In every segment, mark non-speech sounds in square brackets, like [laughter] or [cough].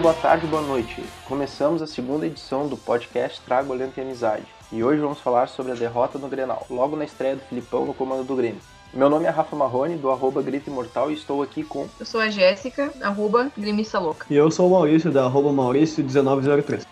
boa tarde, boa noite. Começamos a segunda edição do podcast Trago Olhando e Amizade. E hoje vamos falar sobre a derrota no Grenal, logo na estreia do Filipão no comando do Grêmio. Meu nome é Rafa Marrone, do arroba Grito Imortal, e estou aqui com... Eu sou a Jéssica, arroba Grimista Louca. E eu sou o Maurício, da arroba Maurício1903.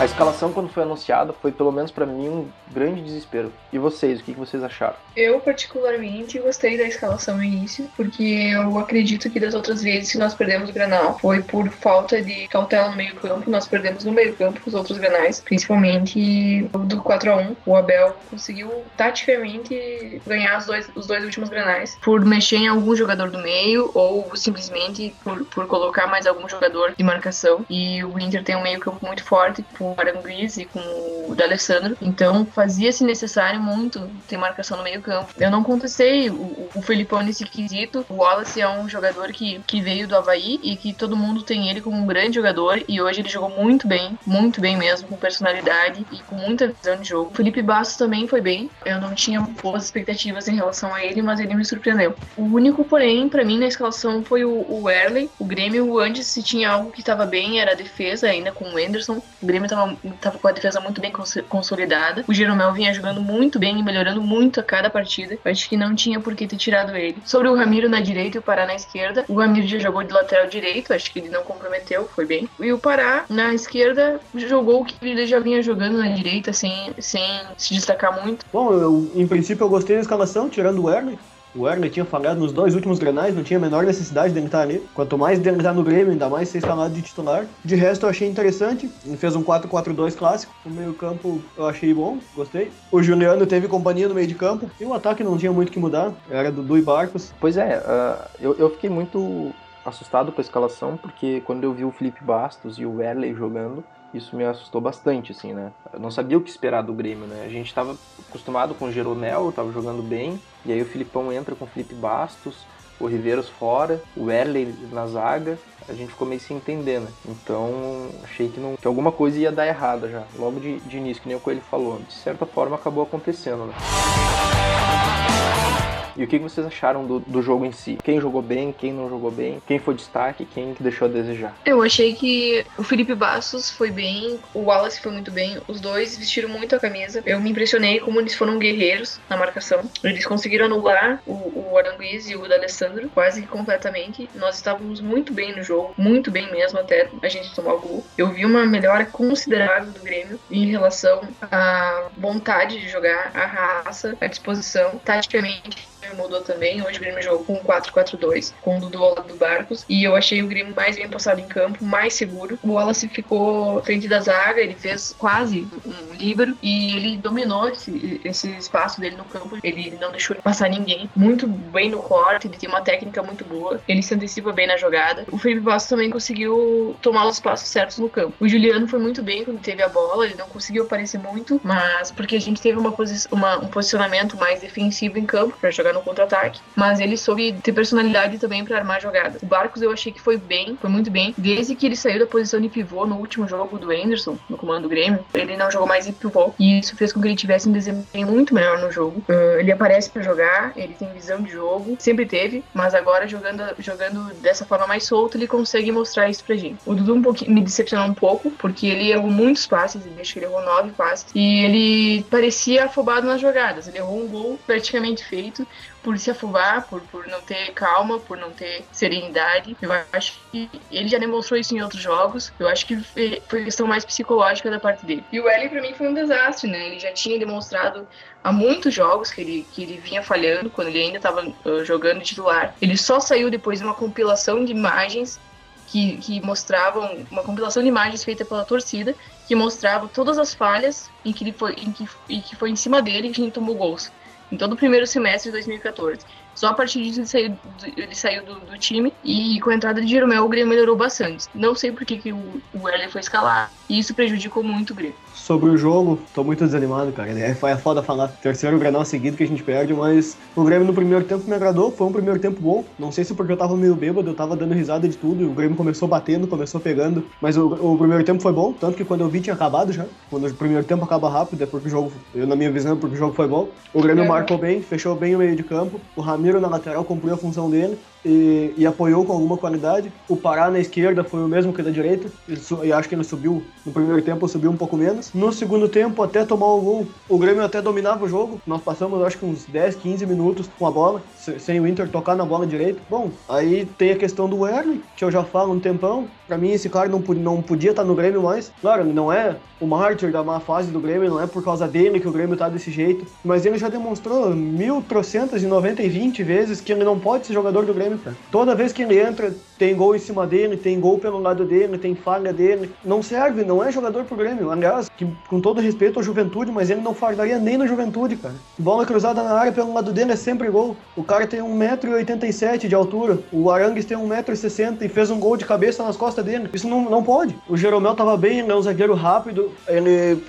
A escalação, quando foi anunciada, foi pelo menos para mim um grande desespero. E vocês, o que vocês acharam? Eu, particularmente, gostei da escalação no início, porque eu acredito que das outras vezes que nós perdemos o Granal foi por falta de cautela no meio-campo. Nós perdemos no meio-campo os outros Granais, principalmente do 4 a 1 O Abel conseguiu taticamente ganhar os dois, os dois últimos Granais por mexer em algum jogador do meio ou simplesmente por, por colocar mais algum jogador de marcação. E o Inter tem um meio-campo muito forte, por o Aranguiz e com o D'Alessandro. Então fazia-se necessário muito ter marcação no meio campo. Eu não contestei o, o Felipão nesse quesito. O Wallace é um jogador que, que veio do Havaí e que todo mundo tem ele como um grande jogador e hoje ele jogou muito bem, muito bem mesmo, com personalidade e com muita visão de jogo. O Felipe Bastos também foi bem. Eu não tinha boas expectativas em relação a ele, mas ele me surpreendeu. O único, porém, para mim na escalação foi o, o Erley. O Grêmio antes se tinha algo que estava bem era a defesa ainda com o Anderson. O Grêmio estava tava, tava com a defesa muito bem consolidada. O Jeromel vinha jogando muito bem e melhorando muito a cada partida. Acho que não tinha por que ter tirado ele. Sobre o Ramiro na direita e o Pará na esquerda, o Ramiro já jogou de lateral direito, acho que ele não comprometeu, foi bem. E o Pará na esquerda jogou o que ele já vinha jogando na direita, sem, sem se destacar muito. Bom, eu, em princípio eu gostei da escalação, tirando o Werner. O Werner tinha falhado nos dois últimos granais, não tinha a menor necessidade de estar ali. Quanto mais dele estar no Grêmio, ainda mais ser escalado de titular. De resto, eu achei interessante. Ele fez um 4-4-2 clássico. O meio-campo eu achei bom, gostei. O Juliano teve companhia no meio de campo. E o ataque não tinha muito que mudar. Era Dudu e Barcos. Pois é, uh, eu, eu fiquei muito assustado com a escalação, porque quando eu vi o Felipe Bastos e o Werley jogando, isso me assustou bastante, assim, né? Eu não sabia o que esperar do Grêmio, né? A gente estava acostumado com o Jeromel, estava jogando bem, e aí o Filipão entra com o Felipe Bastos, o Riveiros fora, o Erley na zaga, a gente ficou meio sem entender, né? Então achei que, não, que alguma coisa ia dar errada já, logo de, de início, que nem o Coelho falou. De certa forma acabou acontecendo, né? E o que vocês acharam do, do jogo em si? Quem jogou bem, quem não jogou bem, quem foi destaque, quem deixou a desejar? Eu achei que o Felipe Bastos foi bem, o Wallace foi muito bem, os dois vestiram muito a camisa. Eu me impressionei como eles foram guerreiros na marcação. Eles conseguiram anular o, o Aranguiz e o D'Alessandro quase completamente. Nós estávamos muito bem no jogo, muito bem mesmo até a gente tomar o gol. Eu vi uma melhora considerável do Grêmio em relação à vontade de jogar, a raça, a disposição, taticamente mudou também. Hoje o Grêmio jogou com 4-4-2, com o Dudu ao lado do Barcos. E eu achei o Grêmio mais bem passado em campo, mais seguro. O Wallace ficou frente da zaga, ele fez quase um líbero e ele dominou esse, esse espaço dele no campo. Ele não deixou passar ninguém. Muito bem no corte, ele tem uma técnica muito boa. Ele se antecipa bem na jogada. O Felipe Bastos também conseguiu tomar os passos certos no campo. O Juliano foi muito bem quando teve a bola, ele não conseguiu aparecer muito, mas porque a gente teve uma, uma um posicionamento mais defensivo em campo para jogar no no contra-ataque, mas ele soube ter personalidade também para armar a jogada. O Barcos eu achei que foi bem, foi muito bem. Desde que ele saiu da posição de pivô no último jogo do Anderson, no comando do Grêmio, ele não jogou mais de pivô. E isso fez com que ele tivesse um desempenho muito melhor no jogo. Uh, ele aparece para jogar, ele tem visão de jogo, sempre teve, mas agora jogando, jogando dessa forma mais solta, ele consegue mostrar isso pra gente. O Dudu um pouquinho, me decepcionou um pouco, porque ele errou muitos passes, ele acho que ele errou nove passes, e ele parecia afobado nas jogadas. Ele errou um gol praticamente feito, por se afobar, por, por não ter calma, por não ter serenidade. Eu acho que ele já demonstrou isso em outros jogos. Eu acho que foi questão mais psicológica da parte dele. E o Eli, para mim, foi um desastre, né? Ele já tinha demonstrado há muitos jogos que ele, que ele vinha falhando, quando ele ainda estava uh, jogando titular. Ele só saiu depois de uma compilação de imagens que, que, mostravam uma compilação de imagens feita pela torcida que mostrava todas as falhas em que ele foi em que, em que foi em cima dele que a gente tomou gols em todo o primeiro semestre de 2014. Só a partir disso ele saiu, ele saiu do, do, time e com a entrada de Jeromel o Grêmio melhorou bastante. Não sei por que, que o, o foi escalar e isso prejudicou muito o Grêmio. Sobre o jogo, tô muito desanimado, cara. É, é foda falar terceiro Granal seguido que a gente perde, mas o Grêmio no primeiro tempo me agradou, foi um primeiro tempo bom. Não sei se porque eu tava meio bêbado, eu tava dando risada de tudo, e o Grêmio começou batendo, começou pegando, mas o, o primeiro tempo foi bom, tanto que quando eu vi tinha acabado já. Quando o primeiro tempo acaba rápido, é porque o jogo, eu, na minha visão, porque o jogo foi bom. O Grêmio é. marcou bem, fechou bem o meio de campo, o Ramiro na lateral cumpriu a função dele, e, e, apoiou com alguma qualidade. O Pará na esquerda foi o mesmo que da direita. E acho que ele subiu no primeiro tempo, subiu um pouco menos. No segundo tempo, até tomar o gol, o Grêmio até dominava o jogo. Nós passamos, acho que uns 10, 15 minutos com a bola, sem o Inter tocar na bola direita. Bom, aí tem a questão do Werner, que eu já falo um tempão. Pra mim, esse cara não, não podia estar no Grêmio mais. Claro, não é o mártir da má fase do Grêmio, não é por causa dele que o Grêmio tá desse jeito. Mas ele já demonstrou mil trocentas e noventa e vinte vezes que ele não pode ser jogador do Grêmio, cara. Toda vez que ele entra, tem gol em cima dele, tem gol pelo lado dele, tem falha dele. Não serve, não é jogador pro Grêmio. Aliás, que, com todo respeito à juventude, mas ele não fardaria nem na juventude, cara. Bola cruzada na área pelo lado dele é sempre gol. O cara tem 1,87m de altura. O Arangues tem 1,60m e fez um gol de cabeça nas costas dele. Isso não, não pode. O Jeromel tava bem, ele é um zagueiro rápido, ele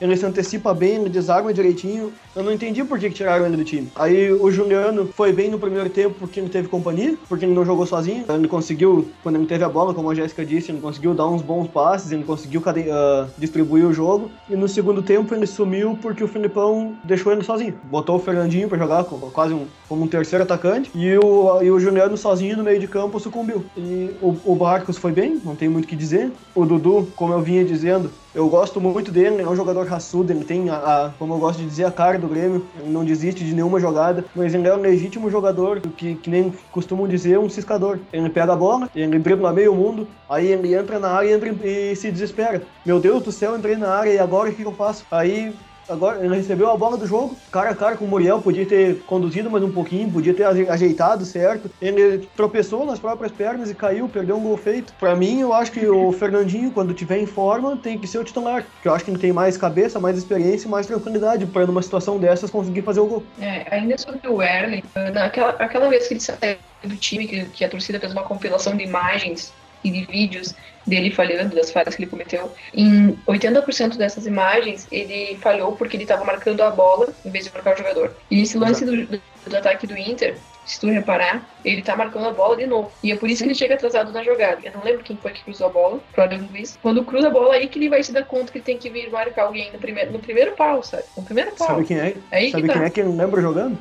ele se antecipa bem, ele desarma direitinho. Eu não entendi por que, que tiraram ele do time. Aí o Juliano foi bem no primeiro tempo porque ele teve companhia, porque ele não jogou sozinho. Ele conseguiu, quando ele teve a bola, como a Jéssica disse, ele conseguiu dar uns bons passes, ele conseguiu uh, distribuir o jogo. E no segundo tempo ele sumiu porque o Filipão deixou ele sozinho. Botou o Fernandinho para jogar quase um, como um terceiro atacante e o, e o Juliano sozinho no meio de campo sucumbiu. E o, o Barcos foi bem, não tem muito o que dizer. O Dudu, como eu vinha dizendo, eu gosto muito dele, é um jogador raçudo, ele tem, a, a, como eu gosto de dizer, a cara do Grêmio, ele não desiste de nenhuma jogada, mas ele é um legítimo jogador, que, que nem costumam dizer, um ciscador. Ele pega a bola, ele dribla meio mundo, aí ele entra na área entra, e se desespera. Meu Deus do céu, entrei na área e agora o que eu faço? Aí agora ele recebeu a bola do jogo, cara a cara com o Muriel, podia ter conduzido mais um pouquinho, podia ter ajeitado certo. Ele tropeçou nas próprias pernas e caiu, perdeu um gol feito. Para mim, eu acho que o Fernandinho, quando tiver em forma, tem que ser o titular, porque eu acho que ele tem mais cabeça, mais experiência mais tranquilidade para numa situação dessas conseguir fazer o gol. É, ainda sobre o Erling, naquela aquela vez que ele saiu do time, que, que a torcida fez uma compilação de imagens e de vídeos dele falhando, das falhas que ele cometeu. Em 80% dessas imagens, ele falhou porque ele estava marcando a bola em vez de marcar o jogador. E esse lance do, do, do, ataque do Inter, se tu reparar, ele tá marcando a bola de novo. E é por isso que ele chega atrasado na jogada. Eu não lembro quem foi que cruzou a bola, Adam Luiz. Quando cruza a bola, aí que ele vai se dar conta que ele tem que vir marcar alguém no primeiro, no primeiro pau, sabe? No primeiro pau. Sabe quem é? Aí Sabe que quem tá. é que ele lembra jogando?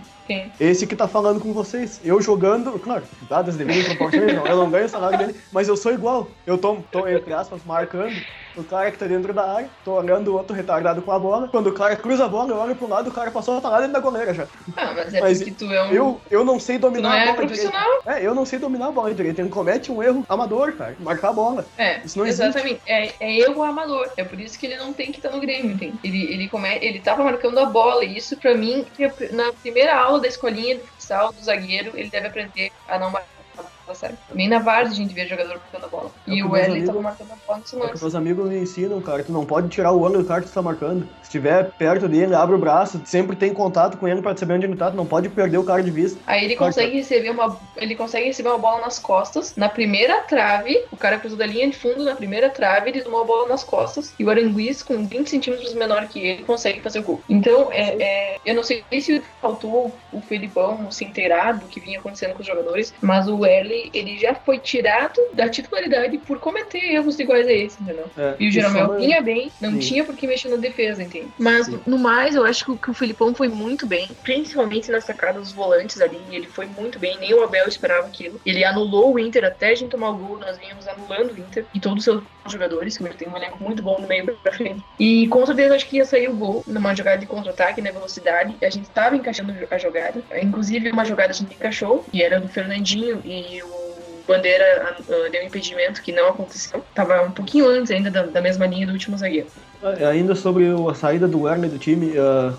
Esse que tá falando com vocês. Eu jogando, claro, dadas devidas proporções, não. Eu não ganho o salário dele, mas eu sou igual. Eu tô, tô, entre aspas, marcando o cara que tá dentro da área, tô olhando o outro retardado com a bola. Quando o cara cruza a bola, eu olho pro lado, o cara passou a tá lá dentro da goleira já. Ah, mas é Mas porque tu é um. Eu, eu não sei tu dominar não a é bola direito. profissional. É, eu não sei dominar a bola direito. Ele comete um erro amador, cara. Marcar a bola. É, Isso não existe. exatamente. É, é erro amador. É por isso que ele não tem que estar no Grêmio, entende? Ele, ele, come... ele tava marcando a bola. E isso, pra mim, na primeira aula da escolinha de futsal do zagueiro, ele deve aprender a não marcar sabe? Nem na Varsa a gente vê jogador marcando a bola. É e o Wesley amigos- tava marcando a bola nesse É que meus amigos me ensinam, cara, tu não pode tirar o olho do cara que tu tá marcando. Se estiver perto dele, abre o braço, sempre tem contato com ele pra saber onde ele tá, tu não pode perder o cara de vista. Aí ele consegue receber uma. Ele consegue receber uma bola nas costas. Na primeira trave, o cara cruzou da linha de fundo na primeira trave, ele tomou a bola nas costas. E o Aranguiz, com 20 centímetros menor que ele, consegue fazer o gol. Então, é, é, eu não sei se faltou o Felipão se inteirar do que vinha acontecendo com os jogadores, mas o L ele já foi tirado da titularidade por cometer erros iguais a esse, entendeu? É, E o Jeromel vinha bem, não Sim. tinha por que mexer na defesa, entende? Mas, Sim. no mais, eu acho que o- Filipão foi muito bem, principalmente na sacada dos volantes ali. Ele foi muito bem, nem o Abel esperava aquilo. Ele anulou o Inter até a gente tomar o gol, nós vínhamos anulando o Inter e todos os seus jogadores, que ele tem um elenco muito bom no meio pra frente. E com certeza acho que ia sair o gol numa jogada de contra-ataque, na velocidade. A gente tava encaixando a jogada. Inclusive, uma jogada a gente encaixou, e era do Fernandinho e o Bandeira ah, deu impedimento que não aconteceu. Tava um pouquinho antes ainda da, da mesma linha do último zagueiro. É, Ainda sobre a saída do Werner do time, ah,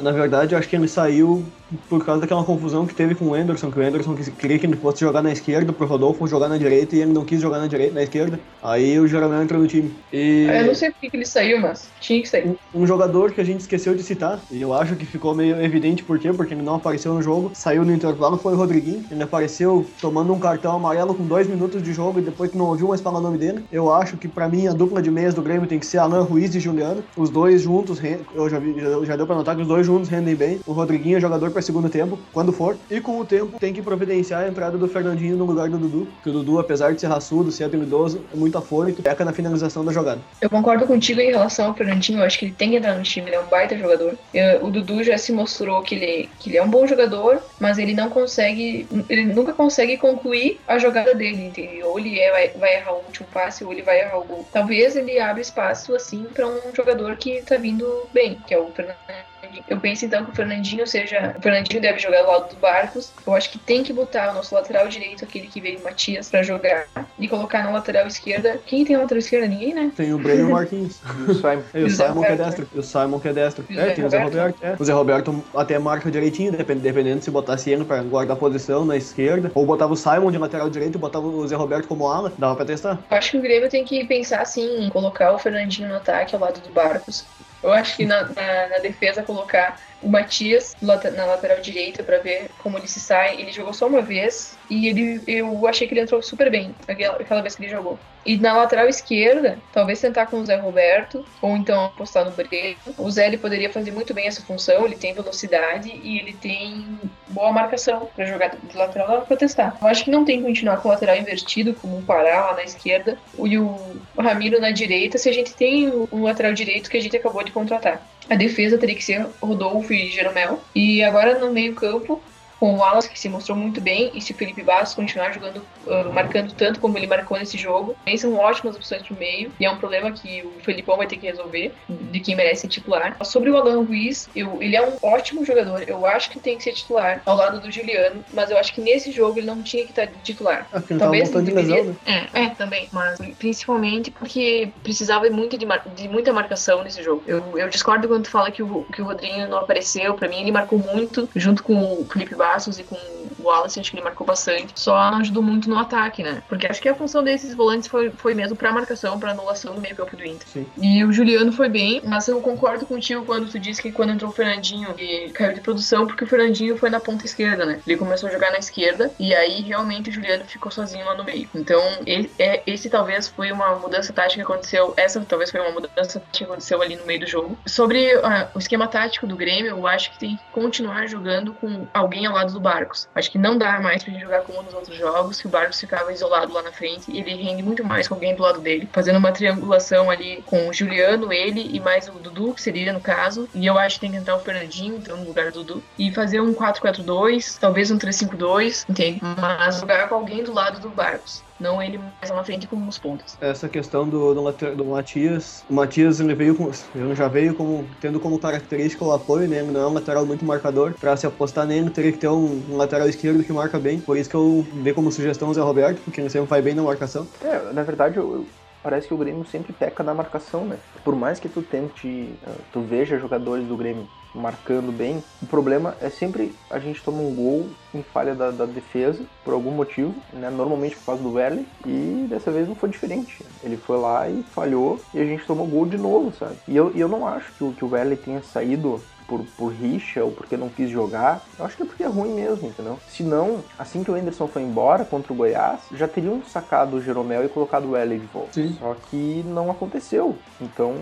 na verdade, acho que ele saiu por causa daquela confusão que teve com o Anderson, que o Anderson queria que ele fosse jogar na esquerda, pro Rodolfo jogar na direita, e ele não quis jogar na direita, na esquerda. Aí o Jeromel entrou no time. E Eu não sei por que ele saiu, mas tinha que sair. um, um jogador que a gente esqueceu de citar, e eu acho que ficou meio evidente por quê, porque ele não apareceu no jogo, saiu no intervalo, foi o Rodriguinho. Ele apareceu tomando um cartão amarelo com dois minutos de jogo e depois que não ouviu mais falar o nome dele. Eu acho que pra mim a dupla de meias do Grêmio tem que ser Alan Ruiz e Juliano. Os dois juntos, eu já, vi, já, já deu pra notar que os dois juntos rendem bem. O Rodriguinho é jogador pra para segundo tempo, quando for. E com o tempo tem que providenciar a entrada do Fernandinho no lugar do Dudu. Que o Dudu, apesar de ser raçudo, ser habilidoso, é muito afoito, peca na finalização da jogada. Eu concordo contigo em relação ao Fernandinho, eu acho que ele tem que entrar no time, ele é um baita jogador. O Dudu já se mostrou que ele, que ele é um bom jogador, mas ele não consegue, ele nunca consegue concluir a jogada dele, entendeu? Ou ele é, vai, vai errar o último passe, ou ele vai errar o gol. Talvez ele abra espaço, assim, para um jogador que tá vindo bem, que é o Fernandinho. Eu penso então que o Fernandinho seja. O Fernandinho deve jogar do lado dos barcos. Eu acho que tem que botar o nosso lateral direito, aquele que veio Matias, pra jogar. E colocar na lateral esquerda. Quem tem lateral esquerda? Ninguém, né? Tem o Breno [laughs] e o Marquinhos. E o Simon. E o Simon que é destro. E o Simon que é destro. O É, tem o Zé Roberto. É. O Zé Roberto até marca direitinho, depend- dependendo se botasse ele pra guardar a posição na esquerda. Ou botava o Simon de lateral direito e botava o Zé Roberto como ala. Dava pra testar. Eu acho que o Grêmio tem que pensar assim em colocar o Fernandinho no ataque ao lado do Barcos. Eu acho que na, na- na defesa colocar o Matias na lateral direita pra ver como ele se sai. Ele jogou só uma vez e ele eu achei que ele entrou super bem aquela, aquela vez que ele jogou. E na lateral esquerda, talvez tentar com o Zé Roberto ou então apostar no Breno. O Zé ele poderia fazer muito bem essa função, ele tem velocidade e ele tem boa marcação pra jogar de lateral pra testar. Eu acho que não tem que continuar com o lateral invertido, como o Pará lá na esquerda e o Ramiro na direita, se a gente tem o lateral direito que a gente acabou de contratar. A defesa teria que ser Rodolfo e Jeromel. E agora no meio-campo, com o Wallace, que se mostrou muito bem, e se o Felipe Bastos continuar jogando, ah, marcando tanto como ele marcou nesse jogo, também são ótimas opções pro meio, e é um problema que o Felipão vai ter que resolver, de quem merece titular. Sobre o Alan Ruiz, eu, ele é um ótimo jogador, eu acho que tem que ser titular, ao lado do Juliano, mas eu acho que nesse jogo ele não tinha que estar titular. Ah, porque ele tava Talvez voltando de lesão, deveria- né? É, é, também. Mas principalmente porque precisava muito de, mar- de muita marcação nesse jogo. Eu, eu discordo quando tu fala que o, que o Rodrinho não apareceu. Pra mim, ele marcou muito, junto com o Felipe Bastos e com o Wallace, acho que ele marcou bastante. Só ajudou muito no ataque, né? Porque acho que a função desses volantes foi, foi mesmo pra marcação, pra anulação do meio campo do Inter. Sim. E o Juliano foi bem, mas eu concordo contigo quando tu disse que quando entrou o Fernandinho ele caiu de produção, porque o Fernandinho foi na ponta esquerda, né? Ele começou a jogar na esquerda e aí realmente o Juliano ficou sozinho lá no meio. Então, ele, é, esse talvez foi uma mudança tática que aconteceu. Essa talvez foi uma mudança que aconteceu ali no meio do jogo. Sobre ah, o esquema tático do Grêmio, eu acho que tem que continuar jogando com alguém ao lado do Barcos. Acho que não dá mais pra gente jogar como nos outros jogos, que o Barcos ficava isolado lá na frente e ele rende muito mais com alguém do lado dele, fazendo uma triangulação ali com o Juliano, ele e mais o Dudu, que seria no caso. E eu acho que tem que entrar o Fernandinho, então, no lugar do Dudu. E fazer um 4-4-2, talvez um 3-5-2, entende? Mas jogar com alguém do lado do Barcos. Não ele mais lá na frente como os pontos. Essa questão do, do, do Matias. O Matias ele veio com, ele já veio como, tendo como característica o apoio, né? Ele não é um lateral muito marcador. Pra se apostar nele, teria que ter um, um lateral esquerdo que marca bem. Por isso que eu dei como sugestão o Zé Roberto, porque ele sempre vai bem na marcação. É, na verdade, eu- eu- parece que o Grêmio sempre peca na marcação, né? Por mais que tu tente, ah, tu veja jogadores do Grêmio marcando bem, o problema é sempre a gente toma um gol em falha da, da defesa, por algum motivo, né? Normalmente por causa do Werley, e dessa vez não foi diferente. Ele foi lá e falhou, e a gente tomou gol de novo, sabe? E eu, eu não acho que o, que o Werley tenha saído por, por rixa ou porque não quis jogar. Eu acho que é porque é ruim mesmo, entendeu? Se não, assim que o Anderson foi embora contra o Goiás, já teriam sacado o Jeromel e colocado o L de volta. Sim. Só que não aconteceu. Então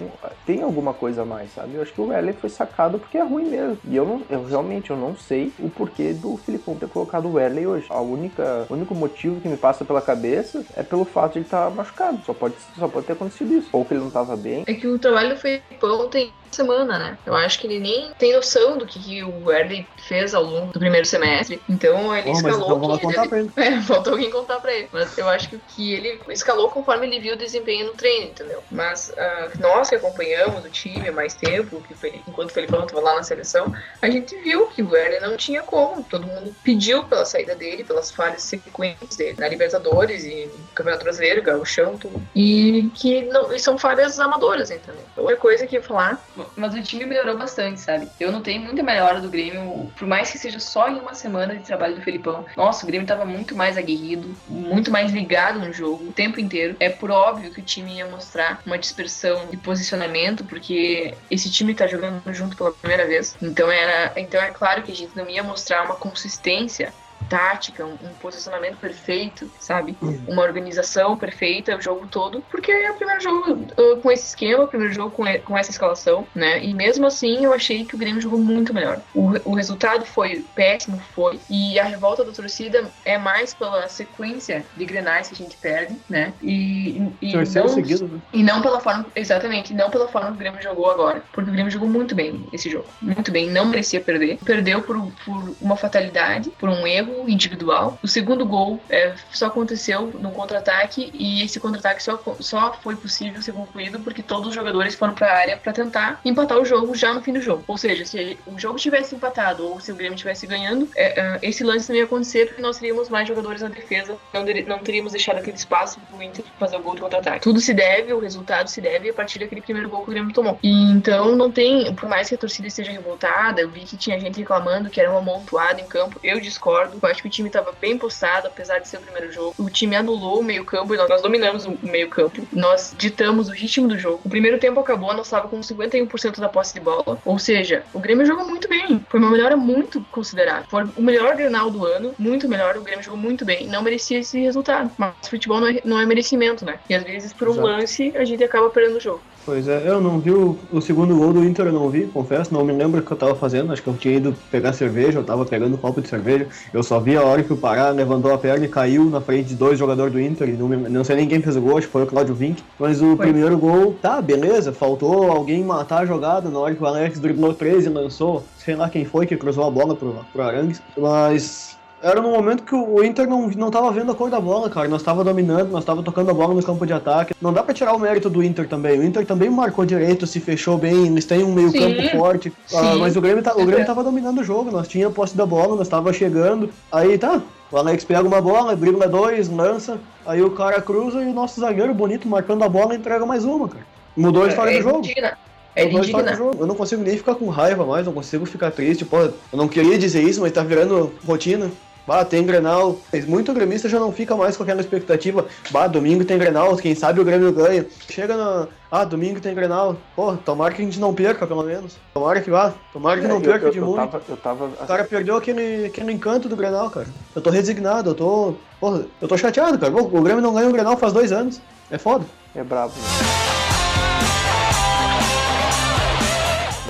tem alguma coisa a mais, sabe? Eu acho que o L foi sacado porque é ruim mesmo. E eu não, eu realmente eu não sei o porquê do Filipão ter colocado o Werley hoje. A única, o único motivo que me passa pela cabeça é pelo fato de ele estar machucado. Só pode, só pode ter acontecido isso. Ou que ele não estava bem. É que o trabalho do Felipão tem semana, né? Eu acho que ele nem tem noção do que, que o Werley fez ao longo do primeiro semestre. Então ele Oh, escalou então contar ele... pra ele. [laughs] É, faltou alguém contar pra ele. Mas eu acho que, que ele escalou conforme ele viu o desempenho no treino, entendeu? Mas ah, nós que acompanhamos o time há mais tempo, que foi, enquanto o Felipão estava lá na seleção, a gente viu que o Werley não tinha como. Todo mundo pediu pela saída dele, pelas falhas sequentes dele na Libertadores e no Campeonato Brasileiro, Gauchão, tudo. E que não, e são falhas amadoras, entendeu? Outra coisa que eu ia falar, mas o time melhorou bastante, sabe? Eu notei muita melhora do Grêmio, por mais que seja só em uma semana de trabalho do Felipão. Nossa, o Grêmio tava muito mais aguerrido, muito mais ligado no jogo o tempo inteiro. É por óbvio que o time ia mostrar uma dispersão de posicionamento, porque esse time tá jogando junto pela primeira vez. Então era, então é claro que a gente não ia mostrar uma consistência tática, um, um posicionamento perfeito, sabe? Uma organização perfeita o jogo todo, porque é o primeiro jogo uh, com esse esquema, o primeiro jogo com, com essa escalação, né? E mesmo assim eu achei que o Grêmio jogou muito melhor. O, o resultado foi péssimo, foi, e a revolta da torcida é mais pela sequência de grenais que a gente perde, né? E, e, não, seguido, né? e não pela forma, exatamente, não pela forma que o Grêmio jogou agora, porque o Grêmio jogou muito bem esse jogo, muito bem, não merecia perder, perdeu por, por uma fatalidade, por um erro individual. O segundo gol é, só aconteceu no contra-ataque e esse contra-ataque só, só foi possível ser concluído porque todos os jogadores foram para a área para tentar empatar o jogo já no fim do jogo. Ou seja, se o jogo tivesse empatado ou se o Grêmio tivesse ganhando, é, é, esse lance não ia acontecer porque nós teríamos mais jogadores na defesa, não, não teríamos deixado aquele espaço para o Inter fazer o gol de contra-ataque. Tudo se deve, o resultado se deve a partir daquele primeiro gol que o Grêmio tomou. E então não tem, por mais que a torcida esteja revoltada, eu vi que tinha gente reclamando que era um amontoado em campo. Eu discordo. Eu acho que o time estava bem postado, apesar de ser o primeiro jogo. O time anulou o meio-campo e nós, nós dominamos o meio-campo. Nós ditamos o ritmo do jogo. O primeiro tempo acabou, nós estávamos com 51% da posse de bola. Ou seja, o Grêmio jogou muito bem. Foi uma melhora muito considerável. Foi o melhor Grenal do ano, muito melhor. O Grêmio jogou muito bem. Não merecia esse resultado. Mas futebol não é, não é merecimento, né? E às vezes, por um Exato. lance, a gente acaba perdendo o jogo. Pois é, eu não vi o, o, segundo gol do Inter, eu não vi, confesso, não me lembro o que eu tava fazendo, acho que eu tinha ido pegar cerveja, eu tava pegando um copo de cerveja, eu só vi a hora que o Pará levantou a perna e caiu na frente de dois jogadores do Inter, não, não sei nem quem fez o gol, acho que foi o Claudio Vink, mas o foi. primeiro gol, tá, beleza, faltou alguém matar a jogada na hora que o Alex driblou três e lançou, sei lá quem foi que cruzou a bola pro, pro Arangues, mas era no momento que o Inter não, não tava vendo a cor da bola, cara. Nós tava dominando, nós tava tocando a bola no campo de ataque. Não dá pra tirar o mérito do Inter também. O Inter também marcou direito, se fechou bem, eles têm um meio campo forte. Ah, mas o Grêmio, tá, o Grêmio tava dominando o jogo, nós tinha posse da bola, nós tava chegando. Aí tá, o Alex pega uma bola, dribla dois, lança, aí o cara cruza e o nosso zagueiro bonito marcando a bola entrega mais uma, cara. Mudou a é, história é, do jogo. Indigna. É indigna. Eu não consigo nem ficar com raiva mais, não consigo ficar triste. Pô, eu não queria dizer isso, mas tá virando rotina. Bah, tem Grenal. Muito gremista já não fica mais com aquela expectativa. Bah, domingo tem Grenal, quem sabe o Grêmio ganha. Chega na. Ah, domingo tem Grenal. Pô, tomara que a gente não perca, pelo menos. Tomara que vá. Tomara que é, não perca eu, de eu, muito. Tava, eu tava... O cara perdeu aquele, aquele encanto do Grenal, cara. Eu tô resignado, eu tô. Porra, eu tô chateado, cara. O Grêmio não ganha o Grenal faz dois anos. É foda. É brabo.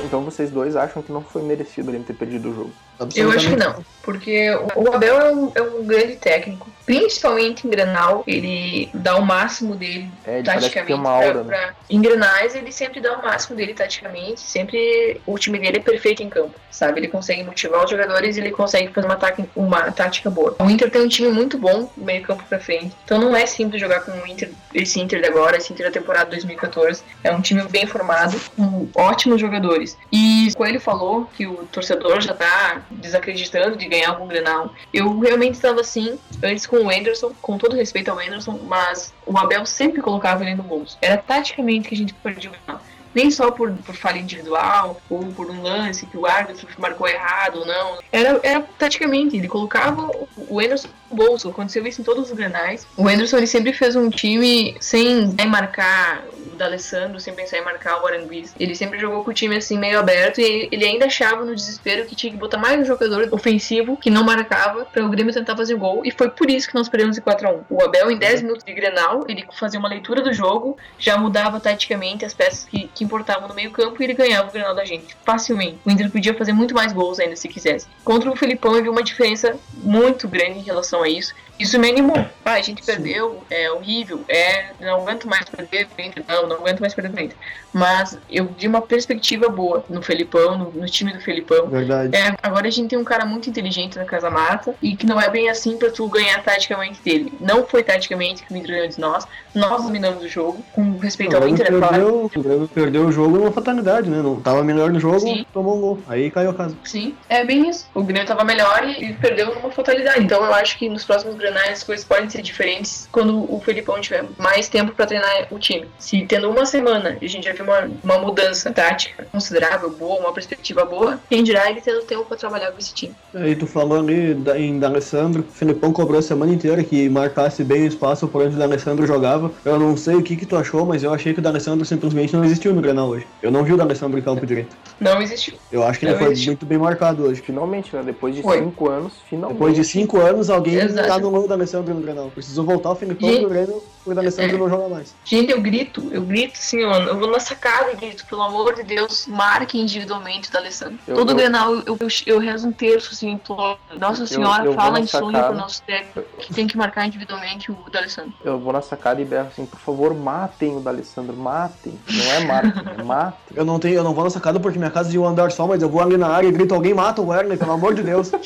Então vocês dois acham que não foi merecido ele ter perdido o jogo? Eu acho que não, porque o Abel é um, é um grande técnico, principalmente em Grenal, ele dá o máximo dele é, taticamente. Uma aura, pra, né? Em Grenais ele sempre dá o máximo dele taticamente, sempre o time dele é perfeito em campo, sabe? Ele consegue motivar os jogadores e ele consegue fazer uma, ataque, uma tática boa. O Inter tem um time muito bom meio campo pra frente, então não é simples jogar com o Inter, esse Inter de agora, esse Inter da temporada 2014. É um time bem formado, com ótimos jogadores. E o Coelho falou que o torcedor já tá desacreditando de ganhar algum Grenal. Eu realmente estava assim, antes com o Anderson, com todo respeito ao Anderson, mas o Abel sempre colocava ele no bolso. Era taticamente que a gente perdia o Grenal nem só por, por falha individual ou por um lance que o árbitro marcou errado ou não. Era, era taticamente, ele colocava o Anderson no bolso. Aconteceu isso em todos os granais. O Anderson ele sempre fez um time sem marcar D'Alessandro, sem pensar em marcar o Aranguiz. Ele sempre jogou com o time assim meio aberto e ele ainda achava no desespero que tinha que botar mais um jogador ofensivo que não marcava para o Grêmio tentar fazer gol. E foi por isso que nós perdemos em 4 a 1 O Abel, em 10 minutos de Grenal, ele fazia uma leitura do jogo, já mudava taticamente as peças que, que importavam no meio campo e ele ganhava o Grenal da gente, facilmente. O Inter podia fazer muito mais gols ainda se quisesse. Contra o Felipão eu vi uma diferença muito grande em relação a isso. Isso me animou. Ah, a gente perdeu, é horrível, é, não aguento mais perder não, não aguento mais perder frente. Mas eu vi uma perspectiva boa no Felipão, no, no time do Felipão. Verdade. É, agora a gente tem um cara muito inteligente na Casa Mata e que não é bem assim pra tu ganhar taticamente dele. Não foi taticamente que o Inter ganhou de nós, nós dominamos o jogo, com respeito não, ao Inter, é claro. O Grêmio perdeu o jogo numa fatalidade, né? Não tava melhor no jogo, Sim. tomou um gol. Aí caiu a casa. Sim, é bem isso. O Grêmio tava melhor e, e perdeu numa fatalidade. Então eu acho que nos próximos granais as coisas podem ser diferentes quando o Felipão tiver mais tempo para treinar o time. Se tendo uma semana e a gente já viu uma, uma mudança tática considerável, boa, uma perspectiva boa, quem dirá ele tendo tempo para trabalhar com esse time. Aí tu falou ali da- em D'Alessandro, o Filipão cobrou a semana inteira que marcasse bem o espaço por onde o D'Alessandro jogava. Eu não sei o que que tu achou, mas eu achei que o D'Alessandro simplesmente não existiu no Grenal hoje. Eu não vi o D'Alessandro em campo direito. Não existiu. Eu acho que ele Não foi existiu. muito bem marcado hoje. Finalmente, né? Depois de Foi. cinco anos, finalmente. Depois de cinco anos, alguém Exato. anulou o D'Alessandro no Grenal. Precisou voltar o Filipão Gente- pro Grêmio pro D'Alessandro É. não jogar mais. Gente, eu grito, eu grito assim, ó, eu vou na sacada e grito, pelo amor de Deus, marque individualmente o D'Alessandro. Eu- Todo eu- Grenal eu, eu, eu rezo um terço, assim, imploro. Nossa Senhora, eu fala em sonho pro nosso técnico que tem que marcar individualmente o D'Alessandro. Eu vou na sacada e berro assim, por favor, matem o D'Alessandro, matem. Não é matem, é matem. Eu não tenho, eu não vou na sacada porque minha casa é de um andar só, mas eu vou ali na área e grito, alguém mata o Werner, pelo amor de Deus. [laughs]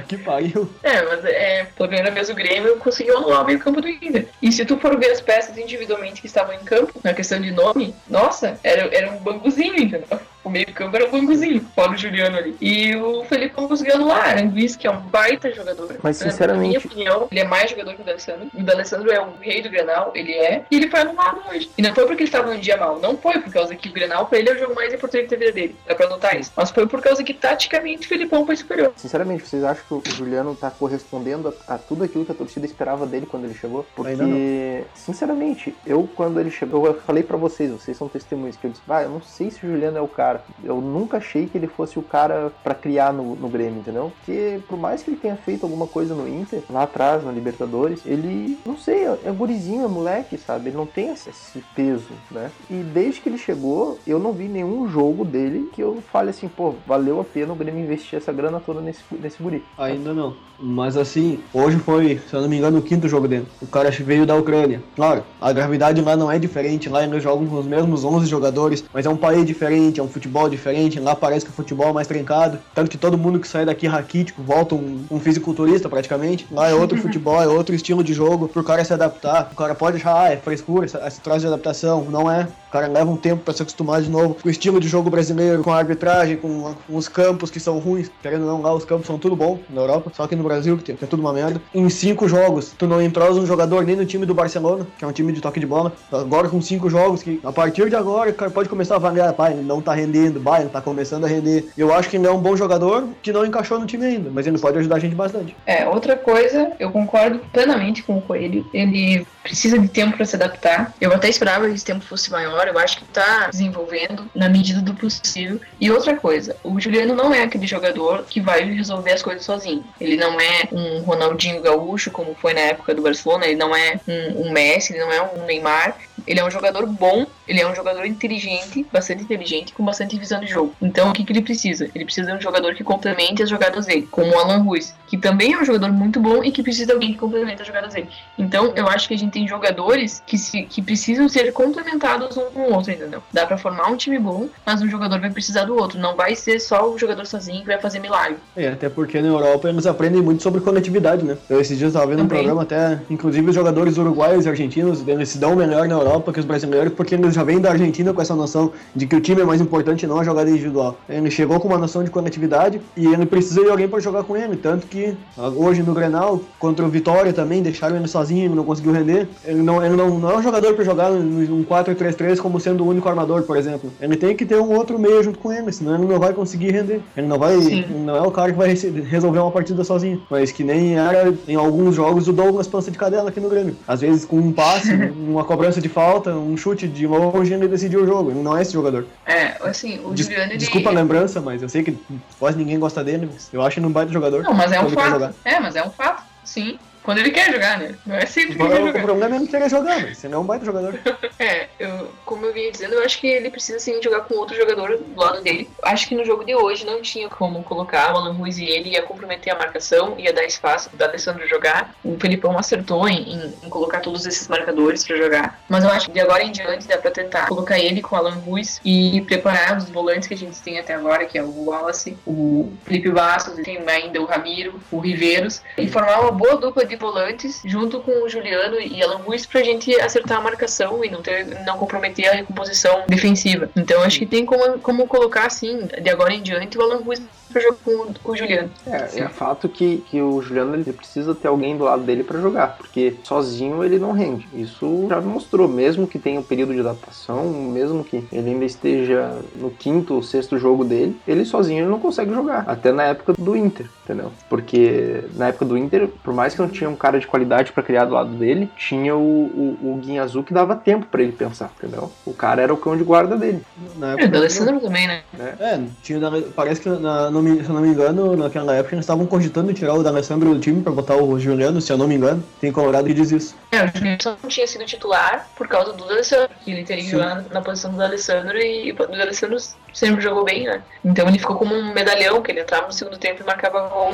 tá que pariu. É, mas é, pela primeira vez o Grêmio conseguiu anular o meio campo do Inter. E se tu for ver as peças individualmente que estavam em campo, na questão de nome, nossa, era, era um banguzinho, entendeu? O meio campo era um banguzinho, fora o Juliano ali. E o Felipe conseguiu anular. Aranguiz, que é um baita jogador. Mas, Na sinceramente- minha opinião, ele é mais jogador que o D'Alessandro. O D'Alessandro é o rei do Grenal, ele é. E ele foi anulado hoje. E não foi porque ele estava num dia mal. Não foi por causa que o Grenal, pra ele, é o jogo mais importante da vida dele. Dá pra notar isso. Mas foi por causa que, taticamente, o Felipão foi superior. Sinceramente, vocês acham que o Juliano tá correspondendo a, a tudo aquilo que a torcida esperava dele quando ele chegou? Porque, sinceramente, eu quando ele chegou, eu falei pra vocês, vocês são testemunhas, que eu disse, ah, eu não sei se o Juliano é o cara. Eu nunca achei que ele fosse o cara pra criar no, no Grêmio, entendeu? Porque por mais que ele tenha feito alguma coisa no Inter, lá atrás, na Libertadores, ele, não sei, é, é gurizinho, é moleque, sabe? Ele não tem esse, esse peso, né? E desde que ele chegou, eu não vi nenhum jogo dele que eu fale assim, pô, valeu a pena o Grêmio investir essa grana toda nesse, nesse guri. Ainda não. Mas assim, hoje foi, se eu não me engano, o quinto jogo dele. O cara veio da Ucrânia. Claro, a gravidade lá não é diferente. Lá eles jogam com os mesmos 11 jogadores, mas é um país diferente, é um futebol diferente. Lá parece que o futebol é mais trincado. Tanto que todo mundo que sai daqui raquítico volta um, um fisiculturista praticamente. Lá é outro [laughs] futebol, é outro estilo de jogo pro cara se adaptar. O cara pode achar, ah, é frescura, esse troço de adaptação. Não é. O cara leva um tempo pra se acostumar de novo com o estilo de jogo brasileiro, com a arbitragem, com, com os campos que são ruins. Querendo ou não, lá os campos são tudo bom na Europa, só que no Brasil, que, tem- que é tudo uma merda. Em cinco jogos, tu não entrosa um jogador nem no time do Barcelona, que é um time de toque de bola. Agora com cinco jogos, que a partir de agora o cara pode começar a avaliar, pai, ele não tá rendendo, pai, ele tá começando a render. Eu acho que ele é um bom jogador que não encaixou no time ainda, mas ele pode ajudar a gente bastante. É, outra coisa, eu concordo plenamente com o Coelho. Ele precisa de tempo para se adaptar. Eu até esperava que esse tempo fosse maior. Eu acho que tá desenvolvendo na medida do possível. E outra coisa, o Juliano não é aquele jogador que vai resolver as coisas sozinho. Ele não é um Ronaldinho Gaúcho, como foi na época do Barcelona. Ele não é um, um Messi, ele não é um Neymar. Ele é um jogador bom, ele é um jogador inteligente, bastante inteligente, com bastante visão de jogo. Então, o que, que ele precisa? Ele precisa de um jogador que complemente as jogadas dele, como o Alan Ruiz, que também é um jogador muito bom e que precisa de alguém que complemente as jogadas dele. Então, eu acho que a gente tem jogadores que, se, que precisam ser complementados um com o outro, entendeu? Dá pra formar um time bom, mas um jogador vai precisar do outro. Não vai ser só o jogador sozinho que vai fazer milagre. É, até porque na Europa eles aprendem muito sobre coletividade, né? Eu esses dias tava vendo um Também. programa até, inclusive os jogadores uruguaios e argentinos, eles se dão melhor na Europa que os brasileiros, porque eles já vêm da Argentina com essa noção de que o time é mais importante e não a jogada individual. Ele chegou com uma noção de coletividade e ele precisa de alguém para jogar com ele, tanto que ah, hoje no Grenal, contra o Vitória também, deixaram ele sozinho, ele não conseguiu render. Ele não, ele não, não é um jogador para jogar num 4-3-3 como sendo o único armador, por exemplo. Ele tem que ter um outro meio junto com ele, senão ele não vai conseguir render. Ele não vai, Sim. não é o cara que vai resolver uma partida sozinho, mas que nem era em alguns jogos o Douglas Pança de Cadela aqui no Grêmio. Às vezes com um passe, [laughs] uma cobrança de falta, um chute de longe ele decidiu o jogo. Ele não é esse jogador. É, assim, o Des- Juliano ele. Desculpa a lembrança, mas eu sei que quase ninguém gosta dele. Eu acho ele um baita jogador. Não, mas é um fato. É, mas é um fato. Sim. Quando ele quer jogar, né? Não é sempre que ele quer O jogar. problema é não querer jogar, mas ele é um baita jogador. [laughs] É, eu, como eu vinha dizendo, eu acho que ele precisa sim jogar com outro jogador do lado dele. Acho que no jogo de hoje não tinha como colocar o Alan Ruiz e ele ia comprometer a marcação, ia dar espaço do Alessandro jogar. O Felipão acertou em, em- em colocar todos esses marcadores pra jogar. Mas eu acho que de agora em diante dá pra tentar colocar ele com o Alan Ruiz e preparar os volantes que a gente tem até agora, que é o Wallace, o Felipe Bastos, tem ainda o Ramiro, o Riveiros, e formar uma boa dupla de de volantes, junto com o Juliano e Alan Ruiz, pra gente acertar a marcação e não, ter, não comprometer a recomposição defensiva. Então acho que tem como, como colocar assim, de agora em diante, o Alan Ruiz pra jogar com, com o Juliano. É, é fato que, que o Juliano ele precisa ter alguém do lado dele para jogar, porque sozinho ele não rende. Isso já mostrou, mesmo que tenha um período de adaptação, mesmo que ele ainda esteja no quinto ou sexto jogo dele, ele sozinho ele não consegue jogar. Até na época do Inter, entendeu? Porque na época do Inter, por mais que não tinha um cara de qualidade para criar do lado dele, tinha o, o, o Guinha Azul que dava tempo para ele pensar, entendeu? O cara era o cão de guarda dele. Na É, época, o D'Alessandro também, né? É, tinha, parece que, na- não me- se eu não me engano, naquela época eles estavam cogitando tirar o D'Alessandro do time pra botar o Juliano, se eu não me engano. Tem Colorado que diz isso. É, o Juliano só não tinha sido titular por causa do D'Alessandro, que ele teria na, na posição do D'Alessandro e o D'Alessandro sempre jogou bem, né? Então ele ficou como um medalhão, que ele entrava no segundo tempo e marcava gol.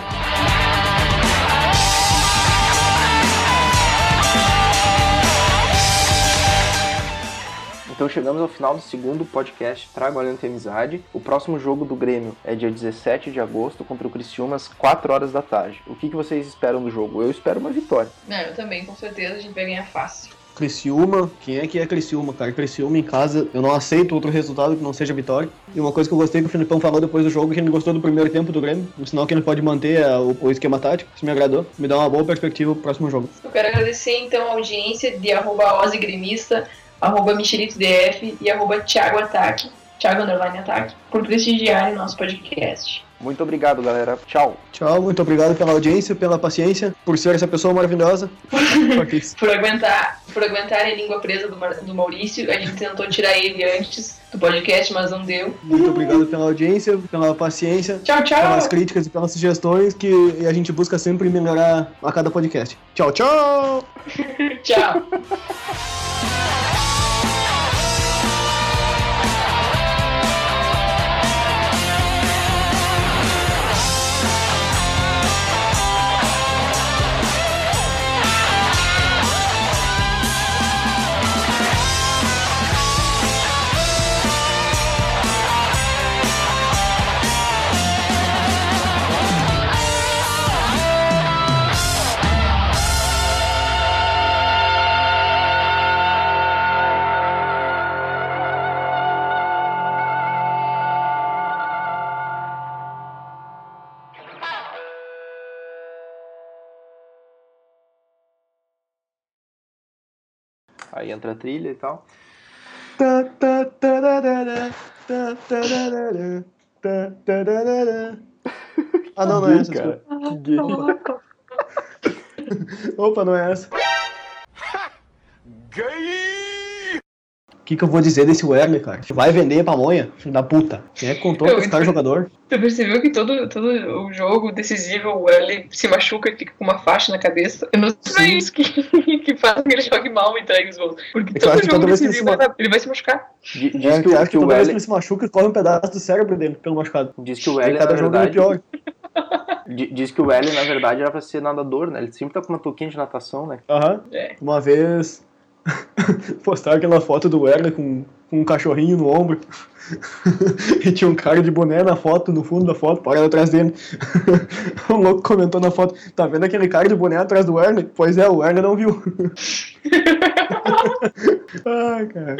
Então chegamos ao final do segundo podcast Trago Aliança e Amizade. O próximo jogo do Grêmio é dia 17 de agosto contra o Criciúma às 4 horas da tarde. O que, que vocês esperam do jogo? Eu espero uma vitória. É, eu também, com certeza, a gente vai ganhar fácil. Criciúma, quem é que é Criciúma, cara? Criciúma em casa, eu não aceito outro resultado que não seja vitória. E uma coisa que eu gostei que o Filipão falou depois do jogo, que ele gostou do primeiro tempo do Grêmio, um sinal que ele pode manter é, o, o esquema tático, isso me agradou, me dá uma boa perspectiva pro próximo jogo. Eu quero agradecer então a audiência de arroba arroba MichelitoDF e arroba Thiago Ataque, Thiago Underline Ataque, por prestigiarem nosso podcast. Muito obrigado, galera. Tchau. Tchau, muito obrigado pela audiência, pela paciência, por ser essa pessoa maravilhosa. [laughs] Por aguentar, por aguentar a língua presa do, Mar- do Maurício, a gente tentou tirar ele antes do podcast, mas não deu. Muito obrigado pela audiência, pela paciência, Tchau, tchau! pelas críticas e pelas sugestões que a gente busca sempre melhorar a cada podcast. Tchau, tchau! [laughs] Tchau! [laughs] Aí entra a trilha e tal. Tá, tá, tá, tá. Ah, não, não é essa. Cara, que gay. [laughs] Opa, não é essa. [laughs] O que, que eu vou dizer desse Werner, cara? Vai vender pamonha, filho da puta. Quem é que contou Eu com esse cara [laughs] jogador? Tu percebeu que todo, todo o jogo decisivo ele se machuca e fica com uma faixa na cabeça? Eu não sei se é Sim. isso que, [laughs] que faz que ele jogue mal e entregue os gols. Porque É que todo que jogo toda vez que ele decisivo se ele vai- se machucar. Di- Diz É, que, que o- que que o toda vez que ele se machuca, corre um pedaço do cérebro dele pelo machucado. diz que o na cada jogo é verdade, pior. [laughs] di- diz que o L, na verdade, era pra ser nadador, né? Ele sempre tá com uma touquinha de natação, né? Aham. É. Uma vez [laughs] postaram aquela foto do Werner com, com um cachorrinho no ombro. [laughs] e tinha um cara de boné na foto, no fundo da foto, parado atrás dele. [laughs] o louco comentou na foto: Tá vendo aquele cara de boné atrás do Werner? Pois é, o Werner não viu. Ai, cara.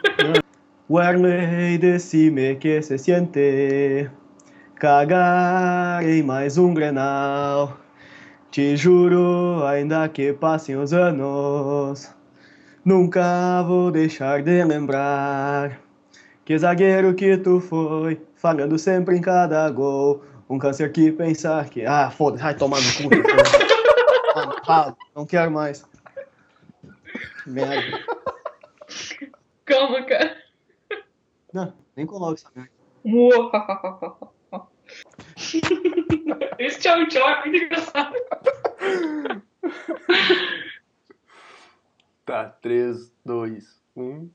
Werner, decime que se siente cagar em mais um grenal. Te juro, ainda que passem os anos, nunca vou deixar de lembrar que zagueiro que tu foi, falhando sempre em cada gol. Um câncer que pensar que. Ah, foda-se, vai tomar no cu. [laughs] Ah, não quero mais. Merda. Calma, cara. Não, nem coloca essa merda. Esse tchau tchau é muito engraçado. [laughs] Tá, 3, 2, 1.